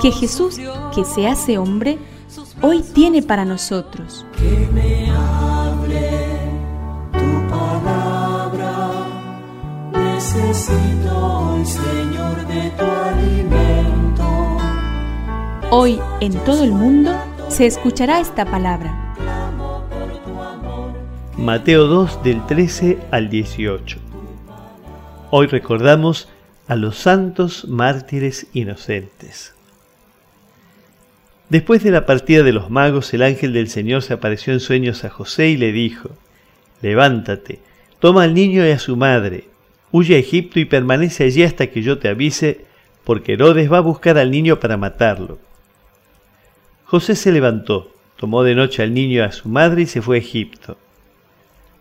que Jesús, que se hace hombre, hoy tiene para nosotros. Que me hable tu palabra, necesito hoy, Señor, de tu alimento. Hoy en todo el mundo se escuchará esta palabra. Mateo 2 del 13 al 18. Hoy recordamos a los santos mártires inocentes. Después de la partida de los magos, el ángel del Señor se apareció en sueños a José y le dijo, Levántate, toma al niño y a su madre, huye a Egipto y permanece allí hasta que yo te avise, porque Herodes va a buscar al niño para matarlo. José se levantó, tomó de noche al niño y a su madre y se fue a Egipto.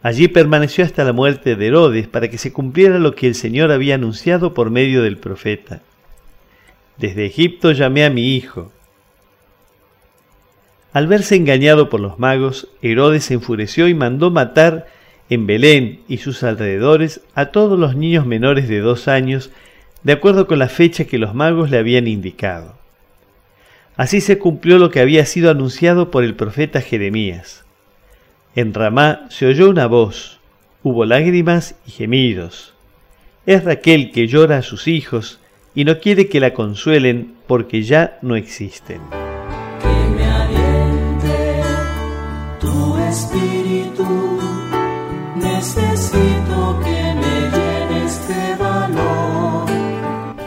Allí permaneció hasta la muerte de Herodes para que se cumpliera lo que el Señor había anunciado por medio del profeta. Desde Egipto llamé a mi hijo. Al verse engañado por los magos, Herodes se enfureció y mandó matar en Belén y sus alrededores a todos los niños menores de dos años, de acuerdo con la fecha que los magos le habían indicado. Así se cumplió lo que había sido anunciado por el profeta Jeremías. En Ramá se oyó una voz, hubo lágrimas y gemidos. Es Raquel que llora a sus hijos y no quiere que la consuelen porque ya no existen.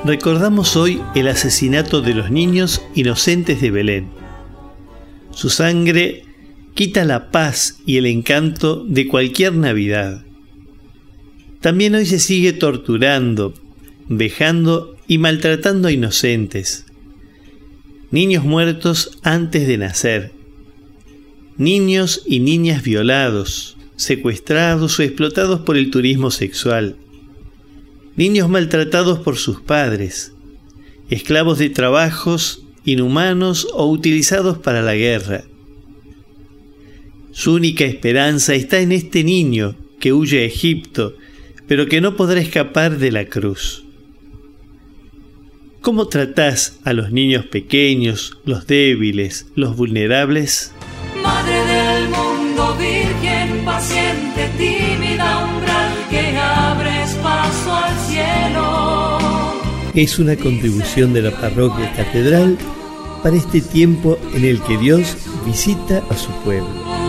Recordamos hoy el asesinato de los niños inocentes de Belén. Su sangre quita la paz y el encanto de cualquier Navidad. También hoy se sigue torturando, vejando y maltratando a inocentes. Niños muertos antes de nacer. Niños y niñas violados, secuestrados o explotados por el turismo sexual. Niños maltratados por sus padres. Esclavos de trabajos inhumanos o utilizados para la guerra su única esperanza está en este niño que huye a Egipto, pero que no podrá escapar de la cruz. ¿Cómo tratás a los niños pequeños, los débiles, los vulnerables? Es una contribución de la parroquia catedral para este tiempo en el que Dios visita a su pueblo.